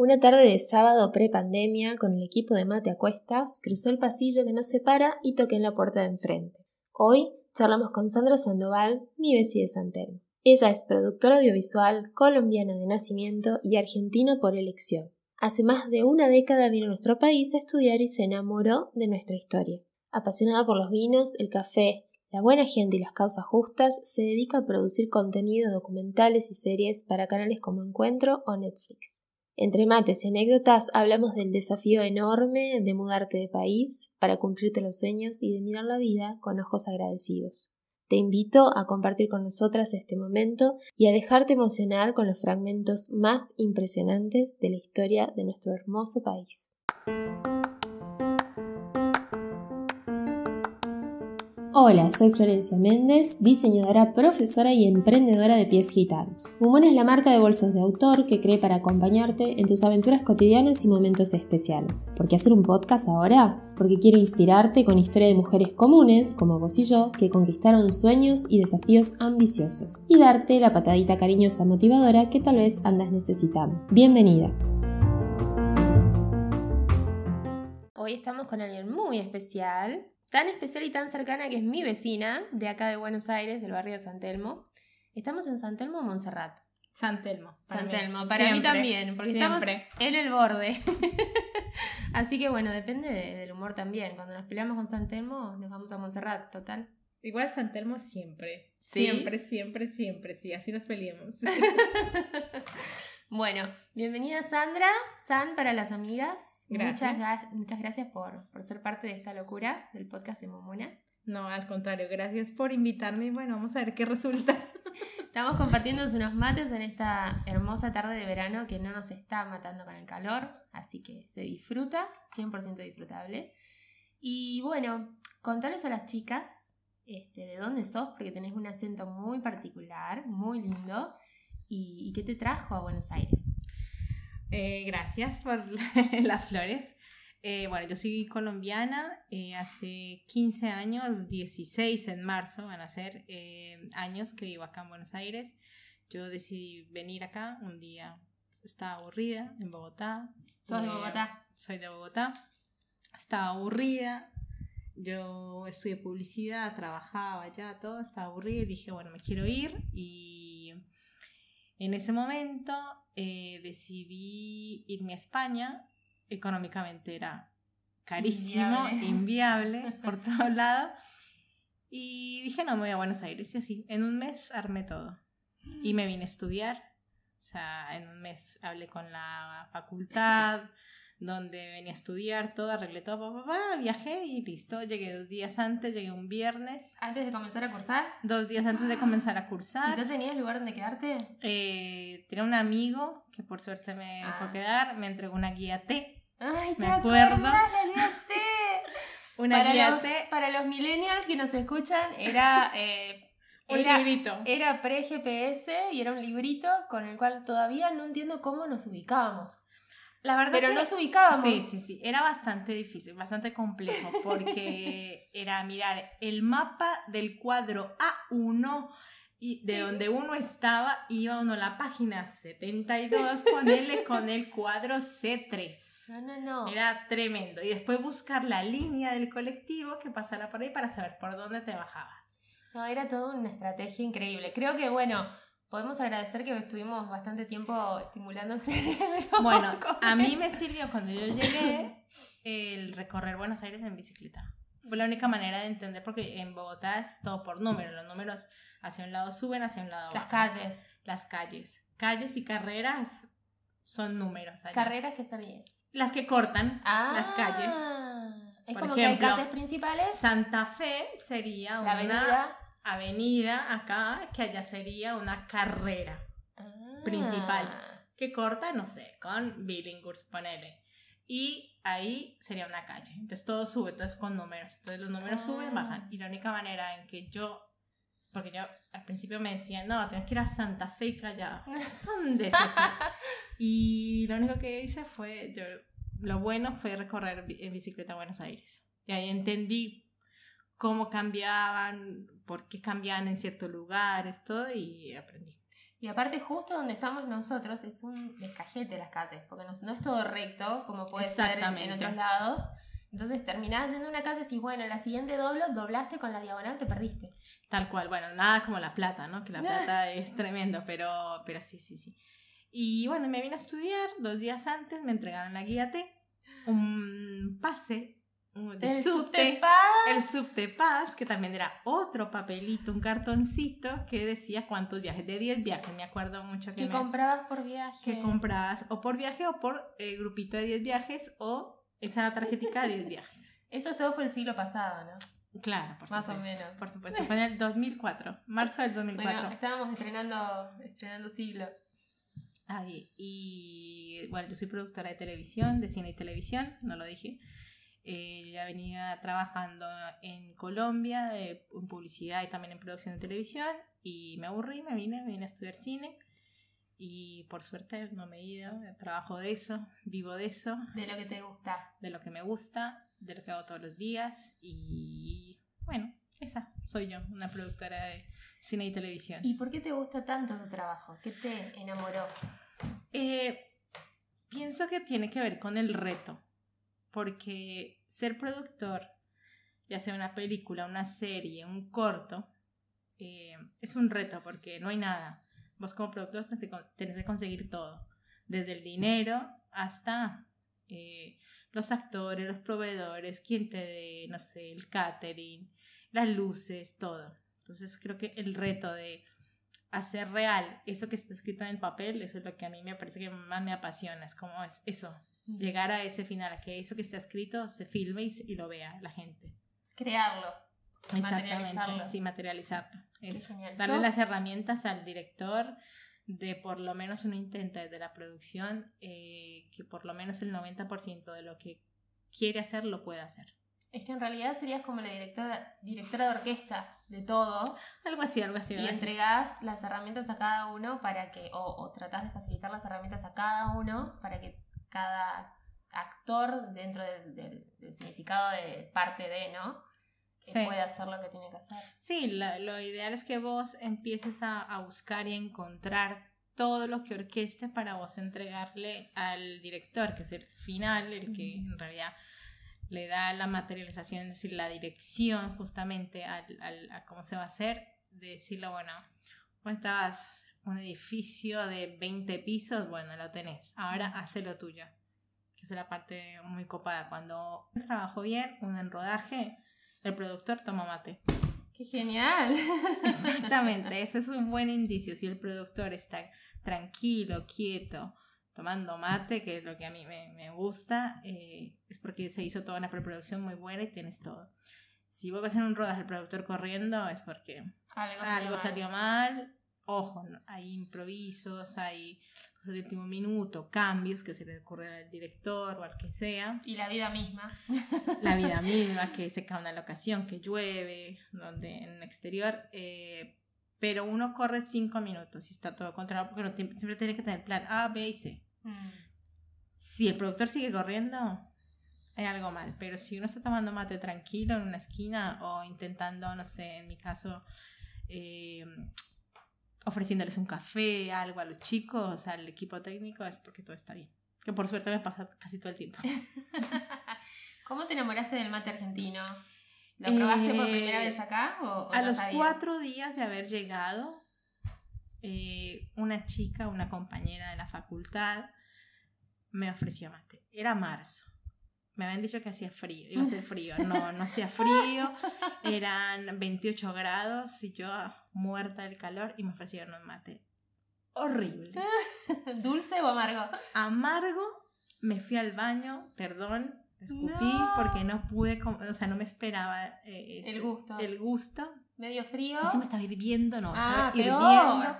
Una tarde de sábado pre-pandemia, con el equipo de mate a cuestas, crucé el pasillo que nos separa y toqué en la puerta de enfrente. Hoy charlamos con Sandra Sandoval, mi vecina de Santelmo. Ella es productora audiovisual, colombiana de nacimiento y argentina por elección. Hace más de una década vino a nuestro país a estudiar y se enamoró de nuestra historia. Apasionada por los vinos, el café, la buena gente y las causas justas, se dedica a producir contenido documentales y series para canales como Encuentro o Netflix. Entre mates y anécdotas hablamos del desafío enorme de mudarte de país para cumplirte los sueños y de mirar la vida con ojos agradecidos. Te invito a compartir con nosotras este momento y a dejarte emocionar con los fragmentos más impresionantes de la historia de nuestro hermoso país. Hola, soy Florencia Méndez, diseñadora, profesora y emprendedora de pies gitanos. Mumón es la marca de bolsos de autor que cree para acompañarte en tus aventuras cotidianas y momentos especiales. ¿Por qué hacer un podcast ahora? Porque quiero inspirarte con historia de mujeres comunes, como vos y yo, que conquistaron sueños y desafíos ambiciosos, y darte la patadita cariñosa motivadora que tal vez andas necesitando. Bienvenida. Hoy estamos con alguien muy especial, tan especial y tan cercana que es mi vecina de acá de Buenos Aires, del barrio de San Telmo. Estamos en San Telmo o Montserrat. San Telmo. Para San Telmo, para mí también, porque estamos en el borde. Así que bueno, depende del humor también. Cuando nos peleamos con San Telmo, nos vamos a Montserrat, total. Igual San Telmo siempre. Siempre, siempre, siempre, sí, así nos peleamos. Bueno, bienvenida Sandra, San para las amigas. Gracias. Muchas, gracias por, ser parte de esta locura del podcast de Momona. No, al contrario, gracias por invitarme y bueno, vamos a ver qué resulta. Estamos compartiendo unos mates en esta hermosa tarde de verano que no nos está matando con el calor, así que se disfruta, 100% disfrutable. Y bueno, contarles a las chicas este, de dónde sos, porque tenés un acento muy particular, muy lindo. ¿Y, qué te trajo a Buenos Aires? Eh, gracias por las flores. Eh, bueno, yo soy colombiana, eh, hace 15 años, 16 en marzo van a ser años que vivo acá en Buenos Aires. Yo decidí venir acá un día, estaba aburrida en Bogotá. ¿Sos de Bogotá? Soy de Bogotá. Estaba aburrida, yo estudié publicidad, trabajaba ya, todo, estaba aburrida y dije, bueno, me quiero ir y en ese momento eh, decidí irme a España, económicamente era carísimo, inviable, por todos lados, y dije, no, me voy a Buenos Aires, y así, en un mes armé todo. Y me vine a estudiar, o sea, en un mes hablé con la facultad, donde venía a estudiar todo, arreglé todo, papá, viajé y listo. Llegué dos días antes, llegué un viernes. ¿Antes de comenzar a cursar? Dos días antes de comenzar a cursar. ¿Y ya tenías lugar donde quedarte? Eh, tenía un amigo que por suerte me dejó ah. quedar, me entregó una guía T. Ay, me acuerdo. la guía T. una para guía T. Para los millennials que nos escuchan, era... Eh, un librito. Era pre-GPS y era un librito con el cual todavía no entiendo cómo nos ubicábamos. La verdad Pero no nos ubicábamos. Sí, sí, sí. Era bastante difícil, bastante complejo, porque era mirar el mapa del cuadro A1 y de donde uno estaba, iba uno a la página 72, ponerle con el cuadro C3. No, no, no. Era tremendo. Y después buscar la línea del colectivo que pasara por ahí para saber por dónde te bajabas. No, era toda una estrategia increíble. Creo que, bueno, podemos agradecer que estuvimos bastante tiempo estimulando el cerebro. Bueno, a mí me sirvió cuando yo llegué el recorrer Buenos Aires en bicicleta. Fue la única manera de entender porque en Bogotá es todo por números. Los números hacia un lado suben, hacia un lado Las calles. Las calles. Calles y carreras son números. ¿Carreras qué serían? Las que cortan las calles. Ah, es como que hay calles principales. Santa Fe sería una avenida avenida acá, que allá sería una carrera principal. Ah. Que corta, no sé, con Billinghurst, ponele. Y ahí sería una calle. Entonces todo sube, entonces con números. Entonces los números suben, bajan. Ah. Y la única manera en que yo, porque yo al principio me decían, no, tienes que ir a Santa Fe y Callao. ¿Dónde es eso? y lo único que hice fue, yo, lo bueno fue recorrer en bicicleta a Buenos Aires. Y ahí entendí cómo cambiaban, por qué cambiaban en ciertos lugares, todo, y aprendí. Y aparte, justo donde estamos nosotros es un descajete las calles, porque no, no es todo recto, como puede ser en, en otros lados. Entonces terminás yendo a una casa y si bueno, la siguiente doblo, doblaste con la diagonal, te perdiste. Tal cual, bueno, nada como la plata, ¿no? Que la plata es tremendo, pero, pero sí, sí, sí. Y bueno, me vine a estudiar, dos días antes me entregaron la guía T, un pase el subte, el subte paz, que también era otro papelito, un cartoncito que decía cuántos viajes, de 10 viajes, me acuerdo mucho que, comprabas por viaje. Que comprabas o por viaje o por eh, grupito de 10 viajes o esa tarjetita de 10 viajes. Eso todo fue el siglo pasado, ¿no? Claro, por Más supuesto. o menos. Por supuesto, fue en el 2004, marzo del 2004. Bueno, estábamos estrenando, estrenando siglo. Ay, y bueno, yo soy productora de televisión, de cine y televisión, no lo dije. Eh, ya venía trabajando en Colombia en publicidad y también en producción de televisión y me aburrí, me vine, me vine a estudiar cine y por suerte no me he ido, trabajo de eso, vivo de eso. De lo que te gusta. De lo que me gusta, de lo que hago todos los días y bueno, esa soy yo, una productora de cine y televisión. ¿Y por qué te gusta tanto tu trabajo? ¿Qué te enamoró? Eh, pienso que tiene que ver con el reto porque ser productor, ya sea una película, una serie, un corto, eh, es un reto porque no hay nada. Vos como productor tenés que conseguir todo, desde el dinero hasta eh, los actores, los proveedores, quien te dé, no sé, el catering, las luces, todo. Entonces creo que el reto de hacer real eso que está escrito en el papel, eso es lo que a mí me parece que más me apasiona, es como es eso, llegar a ese final, a que eso que está escrito se filme y, lo vea la gente. Crearlo. Exactamente, sí, materializarlo. Darle las herramientas al director de por lo menos uno intenta desde la producción eh, que por lo menos el 90% de lo que quiere hacer lo pueda hacer. Es que en realidad serías como la directora, directora de orquesta de todo. Algo así, algo así. Y entregás las herramientas a cada uno para que, o, o tratás de facilitar las herramientas a cada uno para que cada actor dentro del, significado de parte de, ¿no? Que puede hacer lo que tiene que hacer. Sí, lo ideal es que vos empieces a, buscar y encontrar todo lo que orqueste para vos entregarle al director, que es el final, el que en realidad le da la materialización, es decir, la dirección justamente al, a cómo se va a hacer, de decirle, bueno, estabas un edificio de 20 pisos, bueno, lo tenés, ahora hace lo tuyo que es la parte muy copada. Cuando trabajo bien, uno en rodaje, el productor toma mate. ¡Qué genial! Exactamente, ese es un buen indicio. Si el productor está tranquilo, quieto, tomando mate, que es lo que a mí me, gusta, eh, es porque se hizo toda una preproducción muy buena y tienes todo. Si vos vas en un rodaje el productor corriendo, es porque algo, salió mal ojo, hay improvisos, hay cosas de último minuto, cambios que se le ocurre al director o al que sea. Y la vida misma. La vida misma, que se cae una locación, que llueve, donde en el exterior. Eh, pero uno corre cinco minutos y está todo controlado porque siempre tiene que tener plan A, B y C. Mm. Si el productor sigue corriendo, hay algo mal. Pero si uno está tomando mate tranquilo en una esquina o intentando, no sé, en mi caso, eh, ofreciéndoles un café, algo a los chicos, al equipo técnico, es porque todo está bien. Que por suerte me pasa casi todo el tiempo. ¿Cómo te enamoraste del mate argentino? ¿Lo probaste por primera vez acá? O, a los cuatro días de haber llegado, eh, una chica, una compañera de la facultad, me ofreció mate. Era marzo. Me habían dicho que hacía frío, iba a ser frío. No, no hacía frío. Eran 28 grados y yo muerta del calor y me ofrecieron un mate. Horrible. ¿Dulce o amargo? Amargo. Me fui al baño, perdón, escupí porque no pude, o sea, no me esperaba eh, el gusto. El gusto. Medio frío. me estaba hirviendo, no, ah, hirviendo,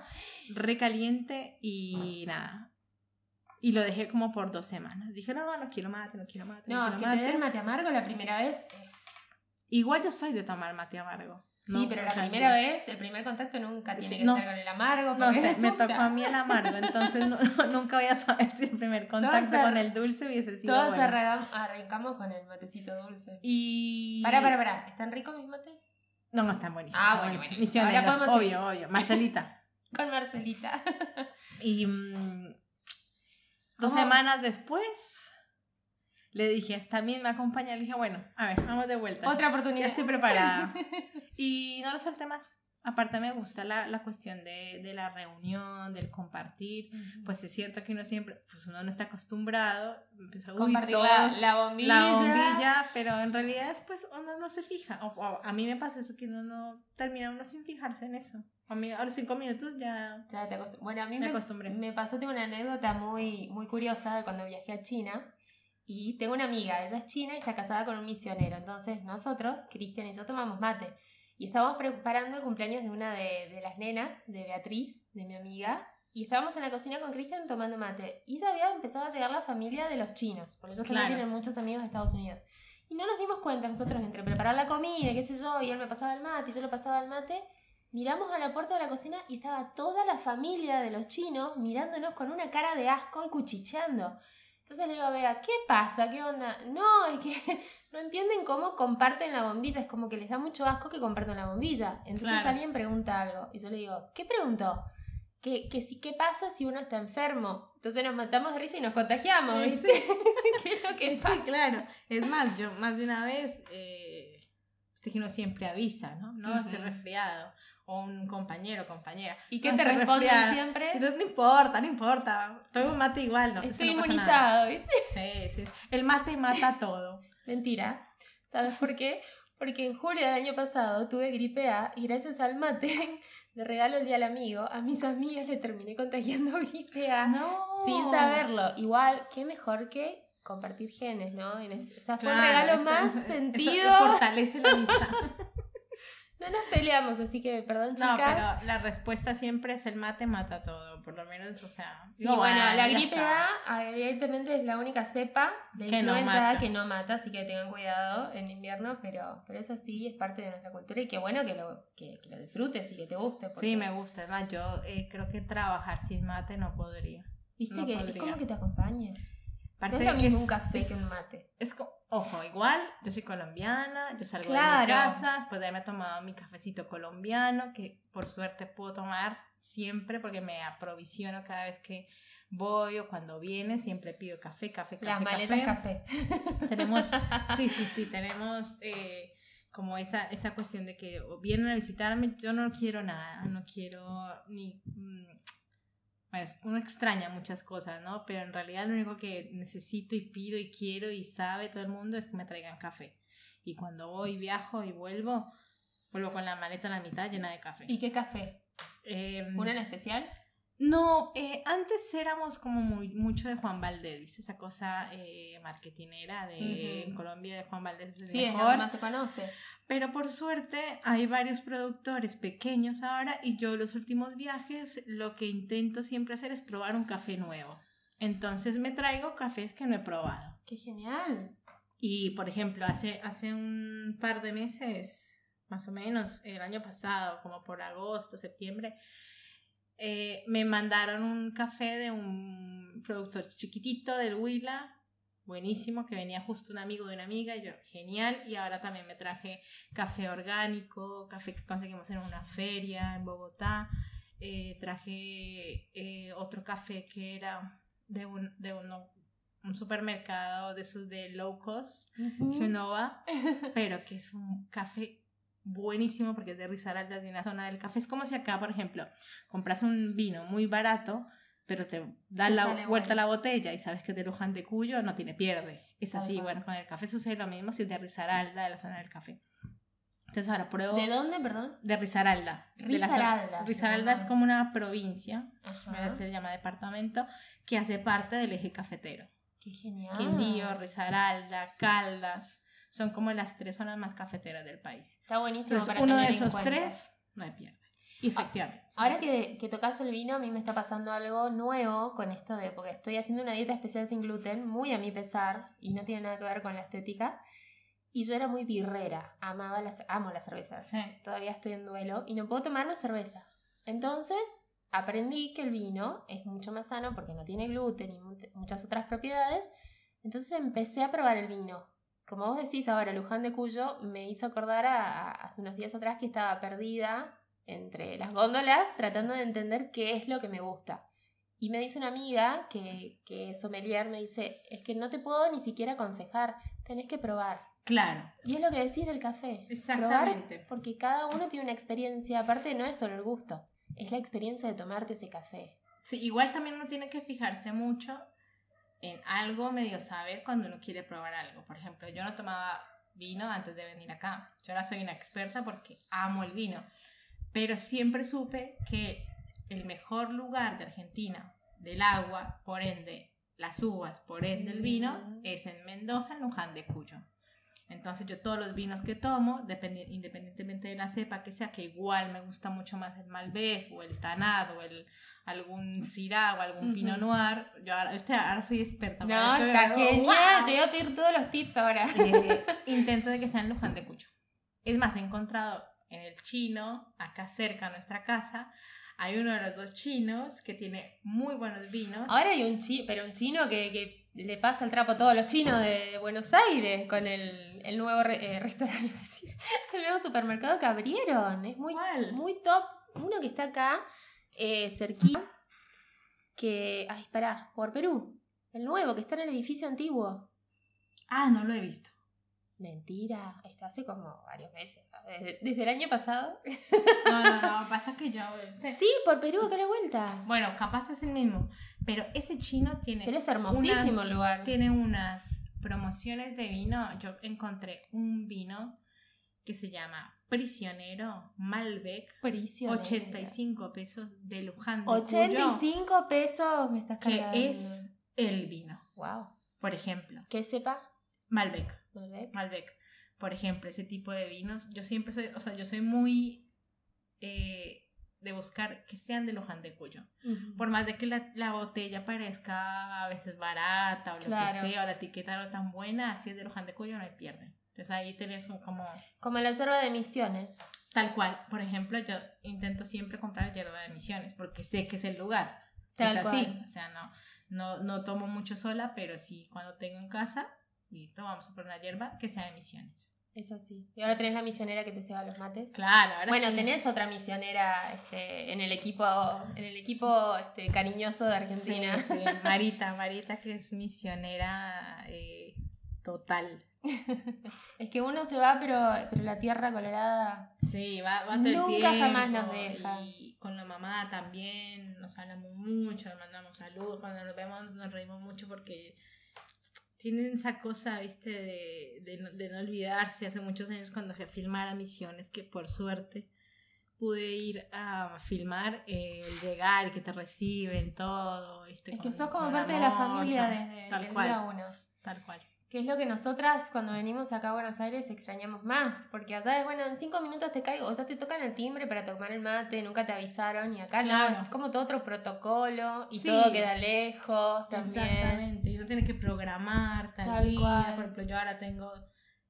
recaliente y nada y lo dejé como por dos semanas. Dije, no, no, no quiero mate, no quiero mate. No, no es que te den mate amargo la primera vez es... Igual yo soy de tomar mate amargo. Sí, pero la primera vez, el primer contacto nunca tiene que ser con el amargo. No sé, me tocó a mí el amargo, entonces nunca voy a saber si el primer contacto con el dulce hubiese sido Todos arrancamos con el matecito dulce. Y... Para, para, para. ¿Están ricos mis mates? No, no están buenísimos. Ah, bueno, bueno. Misioneros, obvio, obvio. Marcelita. Con Marcelita. Y mm, dos semanas después le dije, también me acompaña. Le dije, bueno, a ver, vamos de vuelta. Otra oportunidad. Ya estoy preparada. y no lo solté más. Aparte me gusta la, la cuestión de, de, la reunión, del compartir. Pues es cierto que uno siempre, pues uno no está acostumbrado. compartir la, la, bombilla. La bombilla, pero en realidad después uno no se fija. O, a mí me pasa eso, que uno no termina uno sin fijarse en eso. A, mí, a los cinco minutos ya, ya te Bueno, a mí me, me, acostumbré. Me pasó, tengo una anécdota muy, muy curiosa de cuando viajé a China. Y tengo una amiga, ella es china y está casada con un misionero. Entonces nosotros, Cristian y yo, tomamos mate. Y estábamos preparando el cumpleaños de una de, las nenas, de Beatriz, de mi amiga. Y estábamos en la cocina con Cristian tomando mate. Y ya había empezado a llegar la familia de los chinos, porque ellos también tienen muchos amigos de Estados Unidos. Y no nos dimos cuenta nosotros entre preparar la comida, qué sé yo, y él me pasaba el mate y yo le pasaba el mate. Miramos a la puerta de la cocina y estaba toda la familia de los chinos mirándonos con una cara de asco y cuchicheando. Entonces le digo a Bea, ¿qué pasa? ¿Qué onda? No, es que no entienden cómo comparten la bombilla. Es como que les da mucho asco que compartan la bombilla. Entonces alguien pregunta algo. Y yo le digo, ¿qué preguntó? ¿Qué, qué, ¿Qué pasa si uno está enfermo? Entonces nos matamos de risa y nos contagiamos, ¿viste? ¿Qué es lo que pasa? Sí, claro. Es más, yo más de una vez, eh, que uno siempre avisa, ¿no? No, estoy resfriado o un compañero compañera. ¿Y qué te responden siempre? no importa, no importa. Todo mate igual, ¿no? Estoy inmunizado, ¿viste? Sí, sí. El mate mata todo. Mentira. ¿Sabes por qué? Porque en julio del año pasado tuve gripe A y gracias al mate de regalo el día al amigo, a mis amigas le terminé contagiando gripe A no. sin saberlo. Igual, qué mejor que compartir genes, ¿no? O sea, fue un regalo más sentido. fortalece la amistad. No nos peleamos, así que perdón, chicas. No, pero la respuesta siempre es el mate mata todo, por lo menos, o sea. Sí, bueno, la gripe A, evidentemente, es la única cepa de que influenza no que no mata, así que tengan cuidado en invierno, pero, pero es así, es parte de nuestra cultura y qué bueno que lo, que, lo disfrutes y que te guste. Sí, me gusta. Además, yo eh, creo que trabajar sin mate no podría. ¿Viste que es como que te acompañe? no es lo mismo un café que un mate. Es como Ojo, igual, yo soy colombiana, yo salgo de mi casa, después de haberme tomado mi cafecito colombiano, que por suerte puedo tomar siempre porque me aprovisiono cada vez que voy o cuando viene, siempre pido café, café, café. Las maletas café. Tenemos, sí, sí, sí, tenemos eh, como esa, esa cuestión de que vienen a visitarme, yo no quiero nada, no quiero ni... Mm, bueno, uno extraña muchas cosas, ¿no? Pero en realidad lo único que necesito y pido y quiero y sabe todo el mundo es que me traigan café. Y cuando voy, viajo y vuelvo, vuelvo con la maleta a la mitad llena de café. ¿Y qué café? Eh, ¿Una en especial? No, eh, antes éramos como muy, mucho de Juan Valdés, ¿viste? Esa cosa eh, marketinera de en Colombia de Juan Valdés es sí, mejor. es más se conoce. Pero por suerte hay varios productores pequeños ahora y yo los últimos viajes lo que intento siempre hacer es probar un café nuevo. Entonces me traigo cafés que no he probado. ¡Qué genial! Y por ejemplo, hace, hace un par de meses, más o menos, el año pasado, como por agosto, septiembre, eh, me mandaron un café de un productor chiquitito del Huila, buenísimo, que venía justo un amigo de una amiga, y yo, genial, y ahora también me traje café orgánico, café que conseguimos en una feria en Bogotá, eh, traje eh, otro café que era de un, de un supermercado de esos de low cost, Genova, pero que es un café buenísimo porque es de Risaralda, de una zona del café. Es como si acá, por ejemplo, compras un vino muy barato, pero te dan la vuelta a la botella y sabes que de Luján de Cuyo no tiene pierde. Es así, bueno, con el café sucede lo mismo si es de Risaralda, de la zona del café. Entonces ahora pruebo... ¿De dónde, perdón? De Risaralda. Risaralda. Risaralda es como una provincia, se llama departamento, que hace parte del eje cafetero. Qué genial. Quindío, Risaralda, Caldas son como las tres zonas más cafeteras del país. Está buenísimo. Entonces, uno de esos tres no hay pierde. efectivamente. Ahora que, que tocas el vino, a mí me está pasando algo nuevo con esto de, porque estoy haciendo una dieta especial sin gluten, muy a mi pesar, y no tiene nada que ver con la estética. Y yo era muy birrera, amaba las, amo las cervezas. Todavía estoy en duelo y no puedo tomar una cerveza. Entonces aprendí que el vino es mucho más sano porque no tiene gluten y muchas otras propiedades. Entonces empecé a probar el vino como vos decís ahora, Luján de Cuyo me hizo acordar a, hace unos días atrás que estaba perdida entre las góndolas tratando de entender qué es lo que me gusta. Y me dice una amiga que, que es sommelier, me dice, es que no te puedo ni siquiera aconsejar, tenés que probar. Claro. Y es lo que decís del café. Exactamente. Probar porque cada uno tiene una experiencia, aparte no es solo el gusto, es la experiencia de tomarte ese café. Sí, igual también uno tiene que fijarse mucho en algo medio saber cuando uno quiere probar algo. Por ejemplo, yo no tomaba vino antes de venir acá. Yo ahora soy una experta porque amo el vino. Pero siempre supe que el mejor lugar de Argentina del agua, por ende las uvas, por ende el vino, Mm. es en Mendoza, en Luján de Cuyo. Entonces yo todos los vinos que tomo, dependi- independientemente de la cepa que sea, que igual me gusta mucho más el Malbec o el Tanat o el, algún Syrah o algún Pinot. Noir, yo ahora, este, ahora soy experta. No, está genial, "Wow". te voy a pedir todos los tips ahora. Eh, intento de que sea en Luján de Cuyo. Es más, he encontrado en el chino, acá cerca a nuestra casa, hay uno de los dos chinos que tiene muy buenos vinos. Ahora hay un chino, pero un chino que, que le pasa el trapo a todos los chinos de, de Buenos Aires con el, el nuevo re- eh, restaurante, decir, el nuevo supermercado que abrieron. Es muy, ¿Cuál? muy top. Uno que está acá, eh, cerquita, que, ay, pará, por Perú. El nuevo, que está en el edificio antiguo. Ah, no lo he visto. Mentira, está hace como varios meses. Desde, desde el año pasado. No, no, no, pasa que yo... Sí, por Perú, acá la vuelta. Bueno, capaz es el mismo, pero ese chino tiene... Pero es hermosísimo unas- lugar. Tiene unas promociones de vino. Yo encontré un vino que se llama Prisionero Malbec. Prisionero. 85 pesos de Luján de Cuyo, 85 pesos me estás que cargando. es el vino. Wow. Por ejemplo, Que sepa. Malbec. Malbec. Malbec. Por ejemplo, ese tipo de vinos. Yo siempre soy, o sea, yo soy muy eh, de buscar que sean de Luján de Cuyo. Por más de que la, la botella parezca a veces barata o lo que sea, o la etiqueta no tan buena, si es de Luján de Cuyo no hay pierde. Entonces ahí tenés un como Como la yerba de misiones. tal cual. Por ejemplo, yo intento siempre comprar hierba de misiones porque sé que es el lugar. Tal es así. cual. O sea, no, no, no tomo mucho sola, pero sí cuando tengo en casa, listo, vamos a poner una hierba que sea de misiones. Es así. Y ahora tenés la misionera que te ceba los mates. Claro, ahora Bueno, sí. tenés otra misionera este, en el equipo, en el equipo este, cariñoso de Argentina. Sí, sí, Marita, Marita que es misionera eh, total. Es que uno se va, pero, pero la tierra colorada. Sí, va, va todo el Nunca jamás tiempo, nos deja. Y con la mamá también, nos hablamos mucho, nos mandamos saludos, cuando nos vemos nos reímos mucho porque tienen esa cosa, viste, de, de, no, de no olvidarse. Hace muchos años cuando fui a filmar a Misiones, que por suerte pude ir a filmar, eh, el llegar que te reciben todo, viste. Es que con- sos como parte de la amor, familia tal- desde tal el cual. día uno. Tal cual. Que es lo que nosotras cuando venimos acá a Buenos Aires extrañamos más. Porque allá es, bueno, en cinco minutos te caigo, o sea, te tocan el timbre para tomar el mate, nunca te avisaron. Y acá Claro. no, es como todo otro protocolo y Sí. todo queda lejos también. Exactamente, y uno tiene que programar tal, Tal día, cual. por ejemplo, yo ahora tengo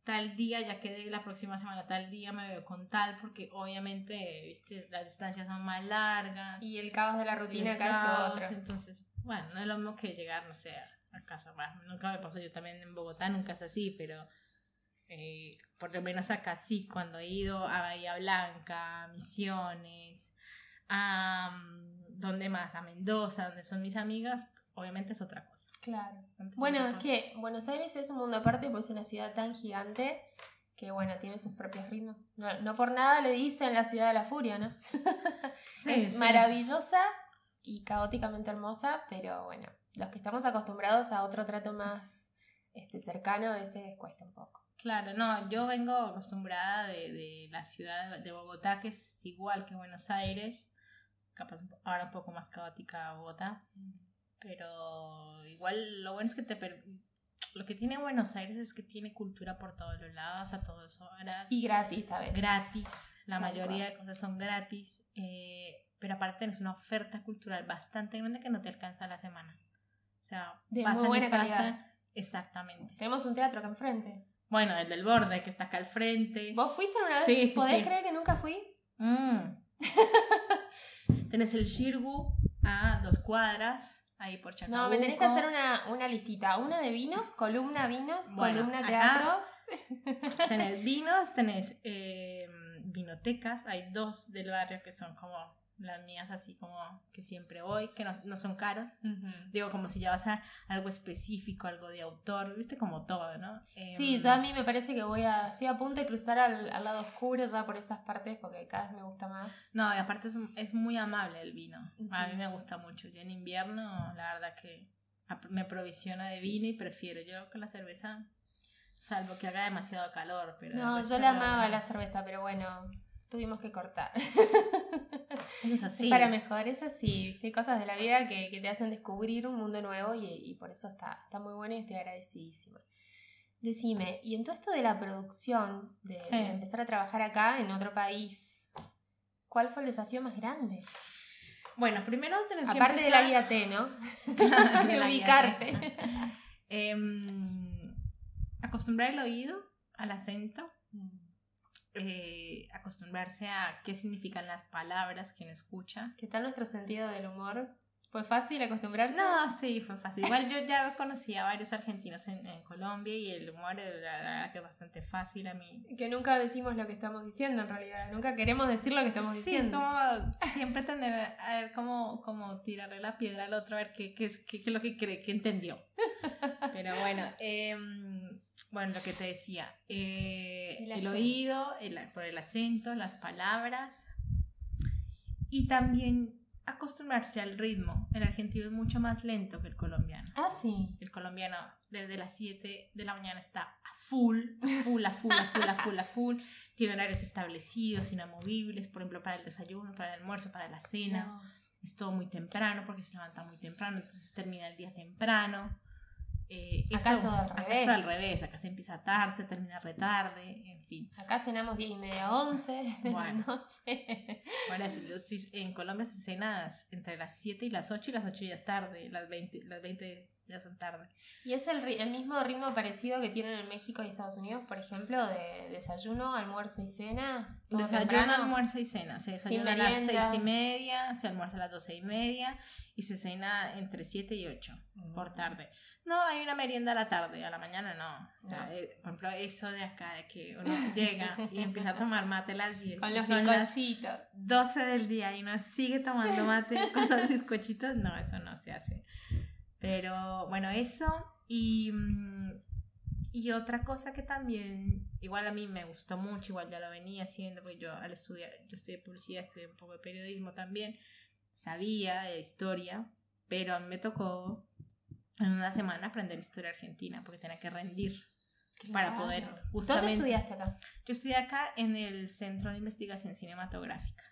tal día, ya quedé la próxima semana tal día, me veo con tal, porque obviamente, viste, las distancias son más largas. Y el caos de la rutina acá es otro. Entonces, bueno, no es lo mismo que llegar, no sé, a casa, bueno, nunca me pasó yo también en Bogotá, nunca es así, pero eh, por lo menos acá sí, cuando he ido a Bahía Blanca, a Misiones, a, mm, ¿dónde más? A Mendoza, donde son mis amigas, obviamente es otra cosa. Claro. Bueno, es que Buenos Aires es un mundo aparte porque es una ciudad tan gigante que, bueno, tiene sus propios ritmos. No, no por nada le dicen la ciudad de la furia, ¿no? Sí, es sí. maravillosa y caóticamente hermosa, pero bueno, los que estamos acostumbrados a otro trato más este, cercano, a veces cuesta un poco. Claro, no, yo vengo acostumbrada de, de la ciudad de Bogotá, que es igual que Buenos Aires, capaz ahora un poco más caótica Bogotá, pero igual lo bueno es que te... per- Lo que tiene Buenos Aires es que tiene cultura por todos los lados, a todas horas. Y gratis a veces. gratis, la Tal mayoría cual. de cosas son gratis, eh, pero aparte tienes una oferta cultural bastante grande que no te alcanza la semana. O sea, De pasan muy y buena pasan- calidad. Exactamente. Tenemos un teatro acá enfrente. Bueno, el del borde que está acá al frente. ¿Vos fuiste una vez? Sí, sí, ¿Podés sí. creer que nunca fui? Mm. Tenés el Shirgu a dos cuadras, ahí por Chacabuco. No, me tenés que hacer una, una listita. Una de vinos, columna vinos, Bueno, columna teatros. Tenés vinos, tenés eh, vinotecas, hay dos del barrio que son como las mías así como que siempre voy, que no, no son caros. Digo, como si ya vas a algo específico, algo de autor, viste, como todo, ¿no? sí, Em, yo a mí me parece que voy a, estoy a punto de cruzar al, al lado oscuro ya por esas partes porque cada vez me gusta más. No, y aparte es, es muy amable el vino. A mí me gusta mucho. Yo en invierno, la verdad que me provisiona de vino y prefiero yo que la cerveza, salvo que haga demasiado calor. Pero No, yo la amaba la cerveza, pero bueno, tuvimos que cortar. Es así. Para mejor, es así. Hay cosas de la vida que, que te hacen descubrir un mundo nuevo y, y por eso está, está muy bueno y estoy agradecidísima. Decime, y en todo esto de la producción, de, Sí. de empezar a trabajar acá en otro país, ¿cuál fue el desafío más grande? Bueno, primero tenés que Aparte de la empezar- guía T, ¿no? Claro, de ubicarte. Em, acostumbrar el oído al acento, eh, acostumbrarse a qué significan las palabras que uno escucha. ¿Qué tal nuestro sentido del humor? ¿Fue fácil acostumbrarse? No, sí, fue fácil. Igual yo ya conocí a varios argentinos en, en Colombia y el humor que es bastante fácil a mí. Que nunca decimos lo que estamos diciendo en realidad, nunca queremos decir lo que estamos sí, diciendo. como siempre tener a ver cómo, cómo tirarle la piedra al otro a ver qué, qué es, qué, qué es lo que cree, qué entendió. Pero bueno, em, bueno, lo que te decía, eh, El oído, el- por el acento, las palabras y también acostumbrarse al ritmo. El argentino es mucho más lento que el colombiano. Ah, sí. El colombiano desde las 7 de la mañana está a full, a full, a full, a full, a full, a full. Tiene horarios establecidos, inamovibles, por ejemplo, para el desayuno, para el almuerzo, para la cena. Dios. Es todo muy temprano porque se levanta muy temprano, entonces termina el día temprano. Eh, Acá eso- todo al acá revés. todo al revés. Acá se empieza tarde, se termina retarde, en fin. Acá cenamos 10 y media, 11 de Bueno. la noche. Bueno, en Colombia se cena entre las 7 y las 8 y las 8 ya es tarde, las 20, las 20 ya son tarde. ¿Y es el, el mismo ritmo parecido que tienen en México y Estados Unidos, por ejemplo, de desayuno, almuerzo y cena? ¿Todo Desayuno, temprano? almuerzo y cena. Se desayuna a las merienda. seis y media, se almuerza a las doce y media y se cena entre 7 y 8 por tarde. No, hay una merienda a la tarde, a la mañana no. O sea, No. eh, por ejemplo, eso de acá, de que uno llega y empieza a tomar mate a las 10. Con los bizcochitos. 12 del día y uno sigue tomando mate con los bizcochitos, no, eso no se hace. Pero bueno, eso y, mm, y otra cosa que también, igual a mí me gustó mucho, igual ya lo venía haciendo, porque yo al estudiar, yo estudié publicidad, estudié un poco de periodismo también, sabía de historia, pero a mí me tocó en una semana aprender historia argentina, porque tenía que rendir para poder ¿Dónde justamente... estudiaste acá? Yo estudié acá en el Centro de Investigación Cinematográfica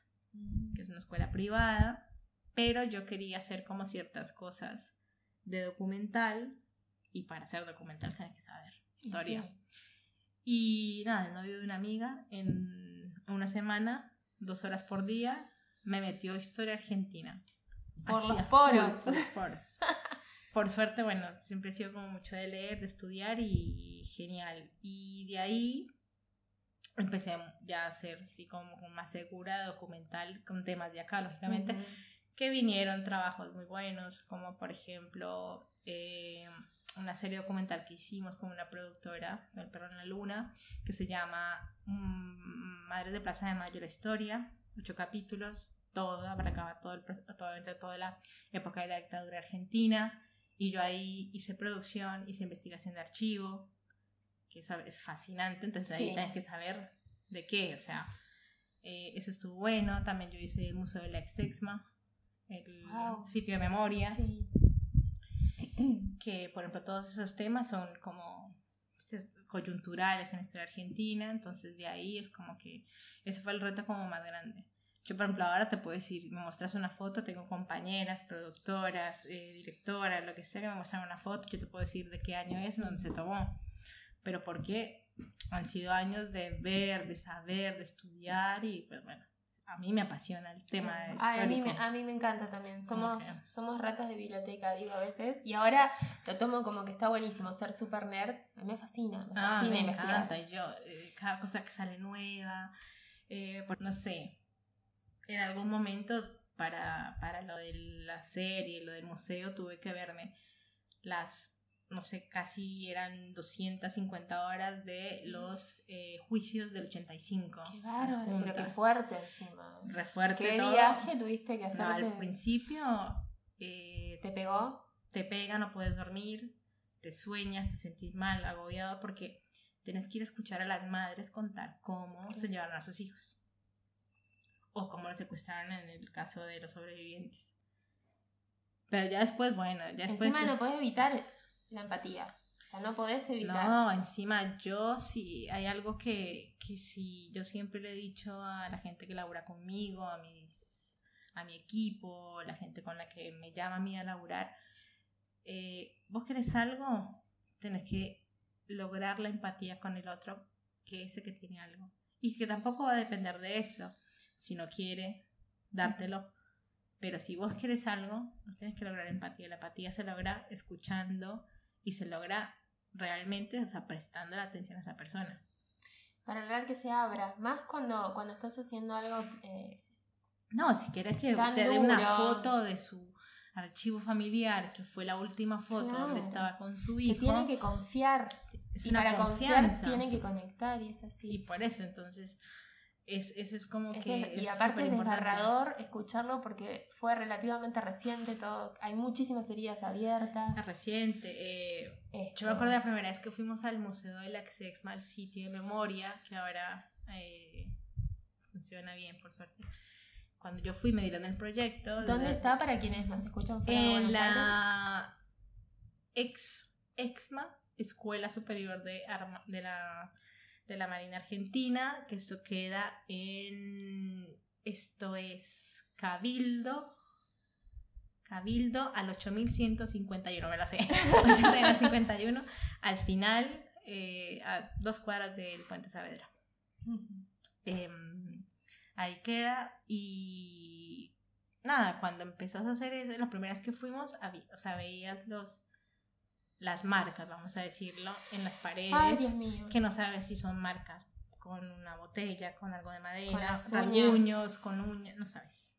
que es una escuela privada, pero yo quería hacer como ciertas cosas de documental y para hacer documental tienes que saber historia. Sí. Y nada, el novio de una amiga en una semana, dos horas por día, me metió historia argentina. Por los full, poros. por los poros. Por suerte, bueno, siempre he sido como mucho de leer, de estudiar y genial. Y de ahí empecé ya a hacer así como, más segura, documental, con temas de acá, lógicamente, que vinieron trabajos muy buenos, como por ejemplo eh, una serie documental que hicimos con una productora, El Perro en la Luna, que se llama mm, Madres de Plaza de Mayo, la historia, ocho capítulos, todo, abarcaba todo el, todo, toda la época de la dictadura argentina, y yo ahí hice producción, hice investigación de archivo, que eso es fascinante, entonces ahí Sí. tienes que saber de qué, o sea, eh, eso estuvo bueno, también yo hice el Museo de la Exexma, el Wow. sitio de memoria, Sí. que por ejemplo todos esos temas son como ¿viste? coyunturales en nuestra Argentina, entonces de ahí es como que ese fue el reto como más grande. Yo por ejemplo ahora te puedo decir, me muestras una foto, tengo compañeras, productoras, eh, directoras, lo que sea, que me muestran una foto, yo te puedo decir de qué año es, dónde se tomó, pero porque han sido años de ver, de saber, de estudiar y pues bueno, a mí me apasiona el tema. Ay, a, mí me, a mí me encanta también. Somos, somos ratas de biblioteca, digo a veces. Y ahora lo tomo como que está buenísimo ser super nerd. A mí me fascina. Me Ah, fascina me investigar. encanta. Y yo, eh, cada cosa que sale nueva, eh, por- no sé, en algún momento para, para lo de la serie, lo del museo, tuve que verme las no sé, casi eran 250 horas de los eh, juicios del 85. Qué bárbaro, pero qué fuerte encima. Re fuerte ¿Qué todo. viaje tuviste que hacer? No, al principio eh, ¿Te pegó? te pega, no puedes dormir, te sueñas, te sentís mal, agobiado, porque tienes que ir a escuchar a las madres contar cómo se llevaron a sus hijos. O cómo los secuestraron en el caso de los sobrevivientes. Pero ya después, bueno, ya después... Encima no puedes evitar la empatía. O sea, no podés evitar. No, encima yo sí, hay algo que, que sí, yo siempre le he dicho a la gente que labura conmigo, a mis, a mi equipo, la gente con la que me llama a mí a laburar, eh, vos querés algo, tenés que lograr la empatía con el otro, que ese que tiene algo. Y que tampoco va a depender de eso, si no quiere dártelo. Pero si vos querés algo, vos tenés que lograr empatía. La empatía se logra escuchando y se logra realmente, o sea, prestando la atención a esa persona. Para lograr que se abra. Más cuando, cuando estás haciendo algo. eh, No, si querés que te dé una foto de su archivo familiar, que fue la última foto Claro. donde estaba con su que hijo, tiene que confiar. es y una para confianza. confiar tienen que conectar y es así. Y por eso, entonces, es, eso es como Es que. y aparte es desgarrador escucharlo porque fue relativamente reciente todo. Hay muchísimas heridas abiertas. Reciente. eh, Este, yo me acuerdo de la primera vez que fuimos al Museo del Access al sitio de memoria, que ahora eh, funciona bien, por suerte. Cuando yo fui, me dieron el proyecto. ¿Dónde de- está para quienes nos escuchan fuera En la ex EXMA, Escuela Superior de, Arma- de, la, de la Marina Argentina, que eso queda en. Esto es Cabildo. Cabildo al 8151, me la sé. 8151, al final, eh, a dos cuadras del Puente Saavedra. Em, ahí queda y nada, cuando empezás a hacer eso, las primeras que fuimos, había- o sea, veías los las marcas, vamos a decirlo, en las paredes, Ay, Dios mío. que no sabes si son marcas con una botella, con algo de madera, Con uñas. con uñas, no sabes.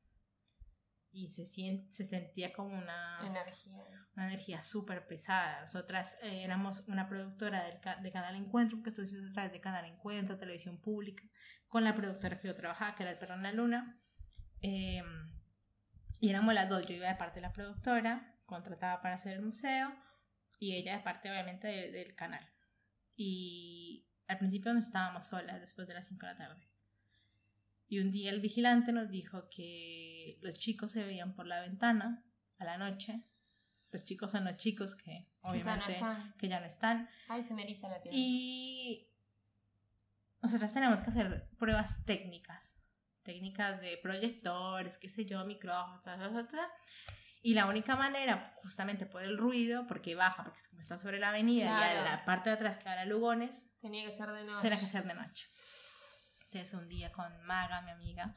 Y se, sien- se sentía como una, Energía. una energía súper pesada. Nosotras eh, éramos una productora del de Canal Encuentro, que esto se a través de Canal Encuentro, televisión pública, con la productora que yo trabajaba, que era El Perro en la Luna. Eh, y éramos las dos. Yo iba de parte de la productora, contratada para hacer el museo, y ella de parte, obviamente, de- del canal. Y al principio no estábamos solas después de las 5 de la tarde. Y un día el vigilante nos dijo que los chicos se veían por la ventana a la noche. Los chicos son los chicos que no obviamente están. que ya no están. Ay, se me eriza la piel. Y nosotras tenemos que hacer pruebas técnicas. Técnicas de proyectores, qué sé yo, micrófonos, ta, ta, ta, ta. Y la única manera, justamente por el ruido, porque baja, porque como está sobre la avenida y Claro. a la parte de atrás queda Lugones, Tenía que ser de noche. Tenía que ser de noche. Entonces un día con Maga, mi amiga,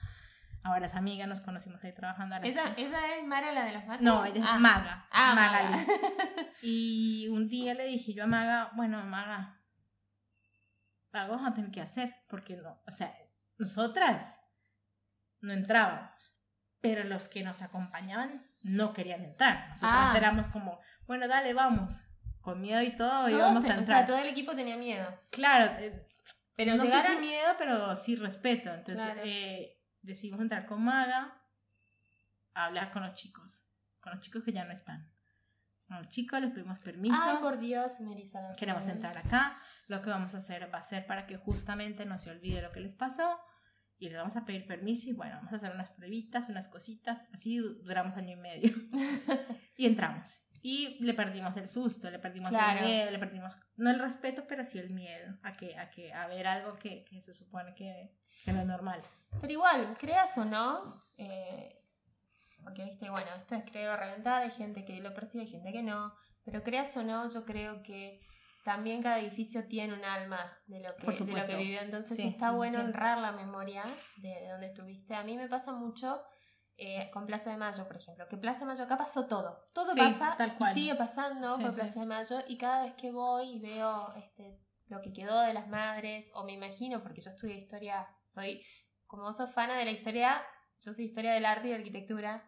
ahora es amiga, nos conocimos ahí trabajando. ¿Esa. ¿Esa es Mara la de los mates? No, ella es Ah. Maga. Ah, Magali. Maga. Y un día le dije yo a Maga, bueno, Maga, algo vamos a tener que hacer, porque no, o sea, nosotras no entrábamos, pero los que nos acompañaban no querían entrar. Nosotras Ah. éramos como, bueno, dale, vamos, con miedo y todo, y Todos vamos te- a O entrar. sea, todo el equipo tenía miedo. Claro, eh, Pero no llegaron... sé si miedo, pero sí respeto. Entonces Claro. eh, decidimos entrar con Maga a hablar con los chicos, con los chicos que ya no están. Con los chicos les pedimos permiso, Ay, por Dios, piel. queremos entrar acá, lo que vamos a hacer va a ser para que justamente no se olvide lo que les pasó y les vamos a pedir permiso y bueno, vamos a hacer unas pruebitas, unas cositas, así du- duramos año y medio. y entramos. Y le perdimos el susto, le perdimos Claro. el miedo, le perdimos, no el respeto, pero sí el miedo a que, a que, a ver algo que, que se supone que, que no es normal. Pero igual, creas o no, eh, porque viste, bueno, esto es creer o reventar, hay gente que lo percibe, hay gente que no, pero creas o no, yo creo que también cada edificio tiene un alma de lo que, Por de lo que vivió, entonces Sí, está sí, bueno sí. honrar la memoria de donde estuviste. A mí me pasa mucho eh, con Plaza de Mayo, por ejemplo, que Plaza de Mayo acá pasó todo, todo pasa tal cual. y sigue pasando por. Plaza de Mayo y cada vez que voy y veo este, lo que quedó de las madres, o me imagino, porque yo estudié historia, soy, como vos sos fana de la historia, yo soy historia del arte y de arquitectura,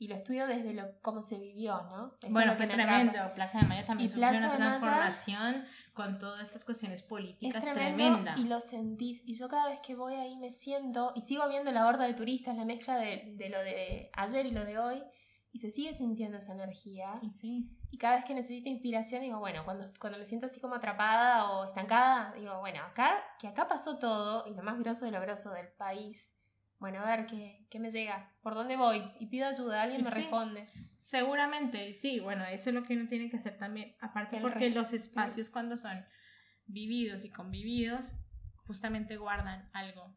y lo estudio desde lo cómo se vivió, ¿no? Eso bueno, fue tremendo. Plaza de Mayo también sufrió una transformación con todas estas cuestiones políticas es tremenda. Y lo sentís. Y yo cada vez que voy ahí me siento, y sigo viendo la horda de turistas, la mezcla de, de lo de ayer y lo de hoy, y se sigue sintiendo esa energía. Y sí. Y cada vez que necesito inspiración, digo, bueno, cuando, cuando me siento así como atrapada o estancada, digo, bueno, acá, que acá pasó todo, y lo más grosso de lo grosso del país bueno, a ver qué, qué me llega, por dónde voy y pido ayuda, alguien me responde. Seguramente, sí, bueno, eso es lo que uno tiene que hacer también, aparte porque los espacios cuando son vividos y convividos, justamente guardan algo.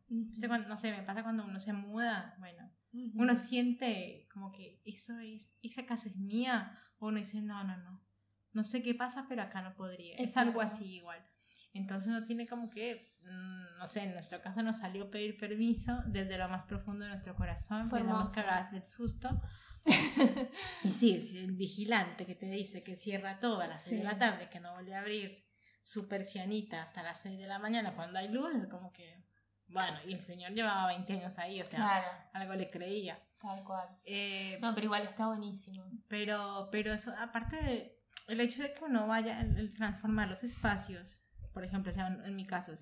cuando, no sé, me pasa cuando uno se muda, bueno, uno siente como que eso es, esa casa es mía, o uno dice, no, no, no, no sé qué pasa, pero acá no podría. Es algo así igual. Entonces uno tiene como que, mm, no sé, en nuestro caso nos salió pedir permiso desde lo más profundo de nuestro corazón, fuimos cagadas del susto. y sí, el vigilante que te dice que cierra todo a las 6 de la tarde, que no vuelve a abrir su persianita hasta las 6 de la mañana cuando hay luz, es como que, bueno, y el señor llevaba 20 años ahí, o sea, algo le creía. Tal cual. Eh, no, pero igual está buenísimo. Pero, pero eso, aparte de el hecho de que uno vaya, a transformar los espacios, por ejemplo, sea, en, mi caso,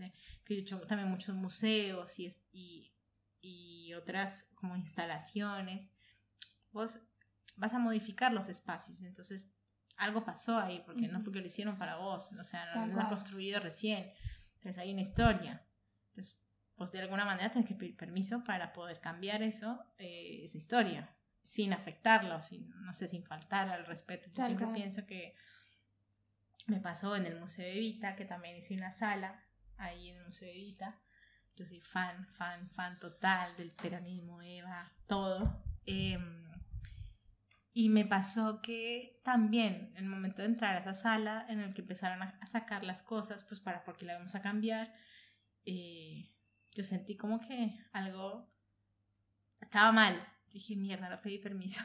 que he hecho también muchos museos y, y, y otras como instalaciones, vos vas a modificar los espacios, entonces algo pasó ahí, porque no fue que lo hicieron para vos, o sea, no lo han construido recién, entonces hay una historia, entonces vos de alguna manera tenés que pedir permiso para poder cambiar eso, eh, esa historia, sin afectarlo, sin, no sé, sin faltar al respeto. Yo siempre pienso que me pasó en el Museo Evita, que también hice una sala ahí en el Museo Evita. Yo soy fan, fan, fan total del peronismo, Eva, todo. Em, y me pasó que también, en el momento de entrar a esa sala, en el que empezaron a, sacar las cosas, pues para porque la vamos a cambiar, eh, yo sentí como que algo estaba mal. Dije, mierda, no pedí permiso.